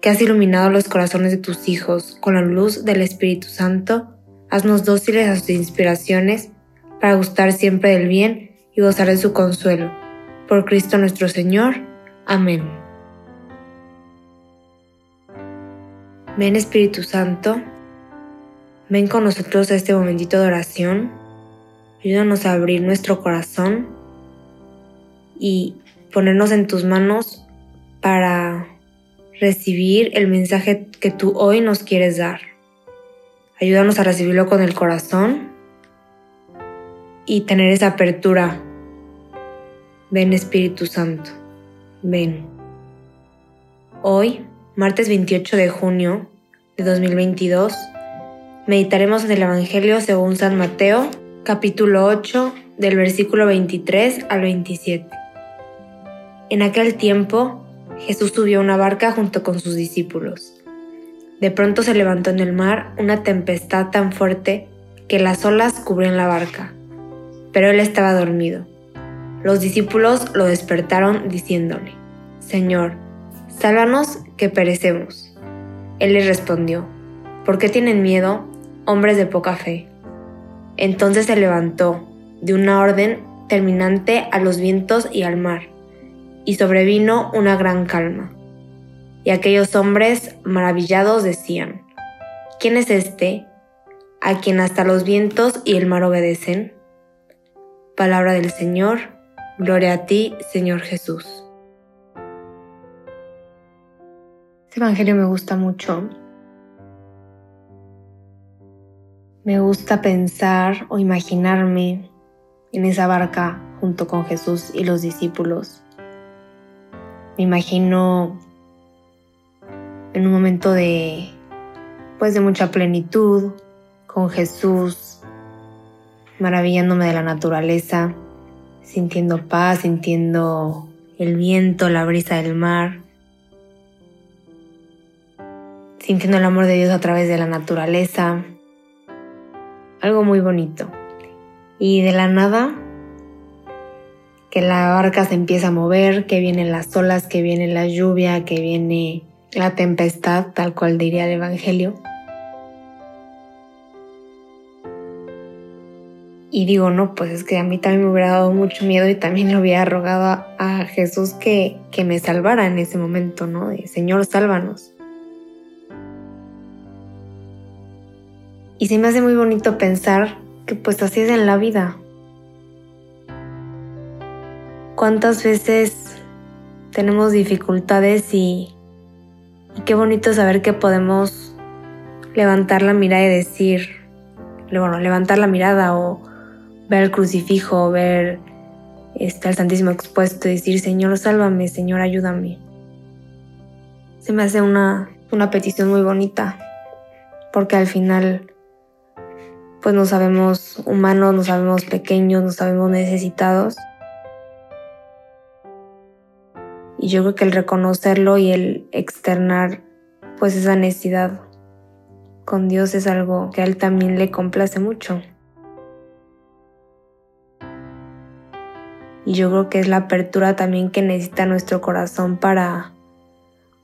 que has iluminado los corazones de tus hijos con la luz del Espíritu Santo, haznos dóciles a sus inspiraciones para gustar siempre del bien y gozar de su consuelo. Por Cristo nuestro Señor. Amén. Ven Espíritu Santo, ven con nosotros a este momentito de oración, ayúdanos a abrir nuestro corazón y ponernos en tus manos para recibir el mensaje que tú hoy nos quieres dar. Ayúdanos a recibirlo con el corazón y tener esa apertura. Ven Espíritu Santo, ven. Hoy, martes 28 de junio de 2022, meditaremos en el Evangelio según San Mateo, capítulo 8, del versículo 23 al 27. En aquel tiempo, Jesús subió a una barca junto con sus discípulos. De pronto se levantó en el mar una tempestad tan fuerte que las olas cubrían la barca, pero él estaba dormido. Los discípulos lo despertaron diciéndole, Señor, sálvanos que perecemos. Él les respondió, ¿por qué tienen miedo, hombres de poca fe? Entonces se levantó, de una orden terminante a los vientos y al mar y sobrevino una gran calma. Y aquellos hombres maravillados decían, ¿quién es este a quien hasta los vientos y el mar obedecen? Palabra del Señor, gloria a ti, Señor Jesús. Este Evangelio me gusta mucho. Me gusta pensar o imaginarme en esa barca junto con Jesús y los discípulos me imagino en un momento de pues de mucha plenitud con Jesús, maravillándome de la naturaleza, sintiendo paz, sintiendo el viento, la brisa del mar, sintiendo el amor de Dios a través de la naturaleza. Algo muy bonito. Y de la nada que la barca se empieza a mover, que vienen las olas, que viene la lluvia, que viene la tempestad, tal cual diría el Evangelio. Y digo, no, pues es que a mí también me hubiera dado mucho miedo y también le hubiera rogado a, Jesús que, que me salvara en ese momento, ¿no? De Señor, sálvanos. Y se me hace muy bonito pensar que pues así es en la vida. Cuántas veces tenemos dificultades y, qué bonito saber que podemos levantar la mirada y decir, bueno, levantar la mirada o ver el crucifijo, ver este, al Santísimo expuesto y decir, Señor, sálvame, Señor, ayúdame. Se me hace una, una petición muy bonita, porque al final, pues nos sabemos humanos, nos sabemos pequeños, nos sabemos necesitados Y yo creo que el reconocerlo y el externar pues esa necesidad con Dios es algo que a Él también le complace mucho. Y yo creo que es la apertura también que necesita nuestro corazón para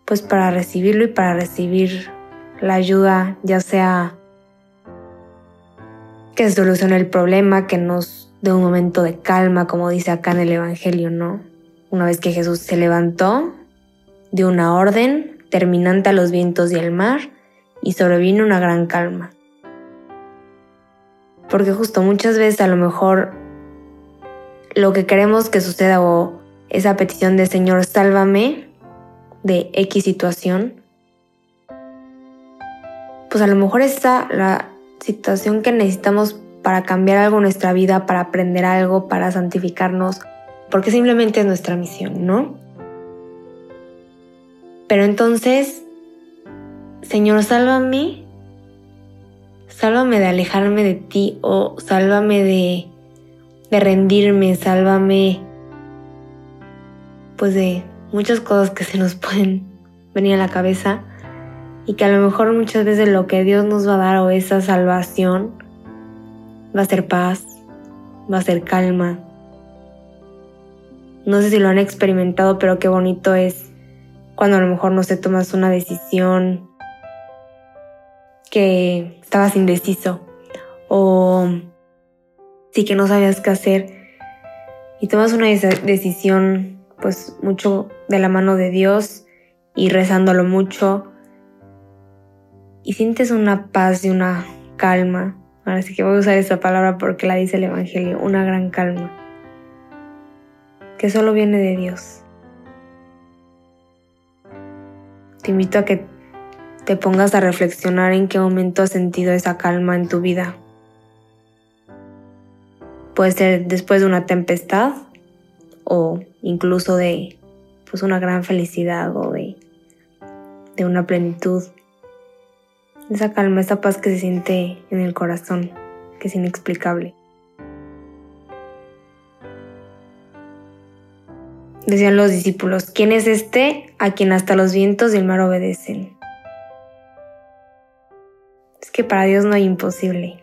pues para recibirlo y para recibir la ayuda, ya sea que solucione el problema, que nos dé un momento de calma, como dice acá en el Evangelio, ¿no? Una vez que Jesús se levantó, dio una orden terminante a los vientos y al mar y sobrevino una gran calma. Porque justo muchas veces a lo mejor lo que queremos que suceda o esa petición de Señor, sálvame de X situación, pues a lo mejor está la situación que necesitamos para cambiar algo en nuestra vida, para aprender algo, para santificarnos, porque simplemente es nuestra misión, ¿no? Pero entonces, Señor, sálvame, sálvame de alejarme de ti o sálvame de, de rendirme, sálvame pues de muchas cosas que se nos pueden venir a la cabeza y que a lo mejor muchas veces lo que Dios nos va a dar o esa salvación va a ser paz, va a ser calma. No sé si lo han experimentado, pero qué bonito es cuando a lo mejor no se tomas una decisión que estabas indeciso o sí que no sabías qué hacer y tomas una decisión pues mucho de la mano de Dios y rezándolo mucho y sientes una paz y una calma. Ahora sí que voy a usar esa palabra porque la dice el Evangelio, una gran calma, que solo viene de Dios. Te invito a que te pongas a reflexionar en qué momento has sentido esa calma en tu vida. Puede ser después de una tempestad o incluso de pues una gran felicidad o de, de una plenitud esa calma, esa paz que se siente en el corazón, que es inexplicable. Decían los discípulos, ¿quién es este a quien hasta los vientos y el mar obedecen? Es que para Dios no hay imposible.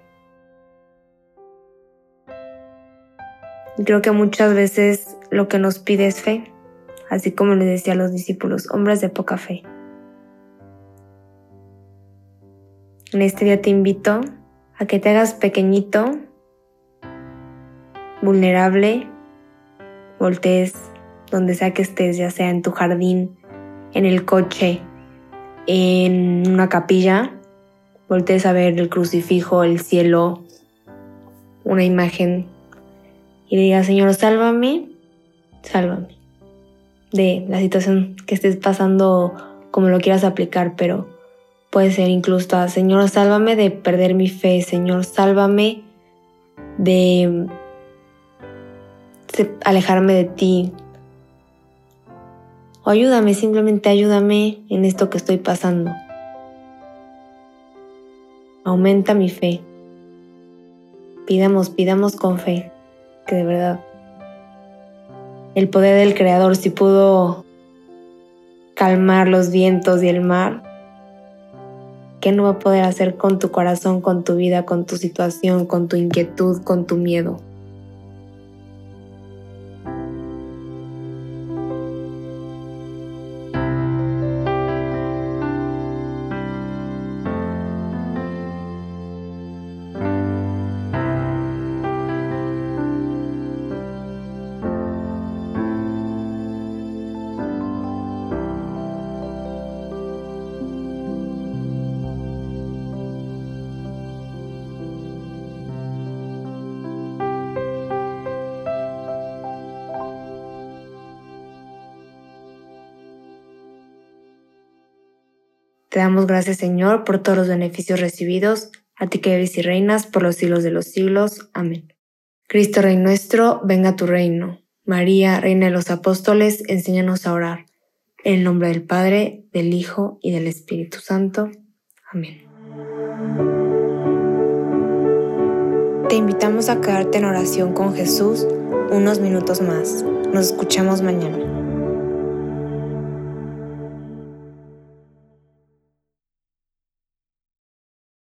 Creo que muchas veces lo que nos pide es fe, así como les decía a los discípulos, hombres de poca fe. En este día te invito a que te hagas pequeñito, vulnerable, voltees donde sea que estés, ya sea en tu jardín, en el coche, en una capilla, voltees a ver el crucifijo, el cielo, una imagen y le digas, Señor, sálvame, sálvame de la situación que estés pasando como lo quieras aplicar, pero Puede ser incluso, Señor, sálvame de perder mi fe, Señor, sálvame de alejarme de ti. O ayúdame, simplemente ayúdame en esto que estoy pasando. Aumenta mi fe. Pidamos, pidamos con fe, que de verdad el poder del Creador si pudo calmar los vientos y el mar, ¿Qué no va a poder hacer con tu corazón, con tu vida, con tu situación, con tu inquietud, con tu miedo? Te damos gracias, Señor, por todos los beneficios recibidos, a ti que vives y reinas por los siglos de los siglos. Amén. Cristo Rey nuestro, venga tu reino. María, Reina de los Apóstoles, enséñanos a orar. En el nombre del Padre, del Hijo y del Espíritu Santo. Amén. Te invitamos a quedarte en oración con Jesús unos minutos más. Nos escuchamos mañana.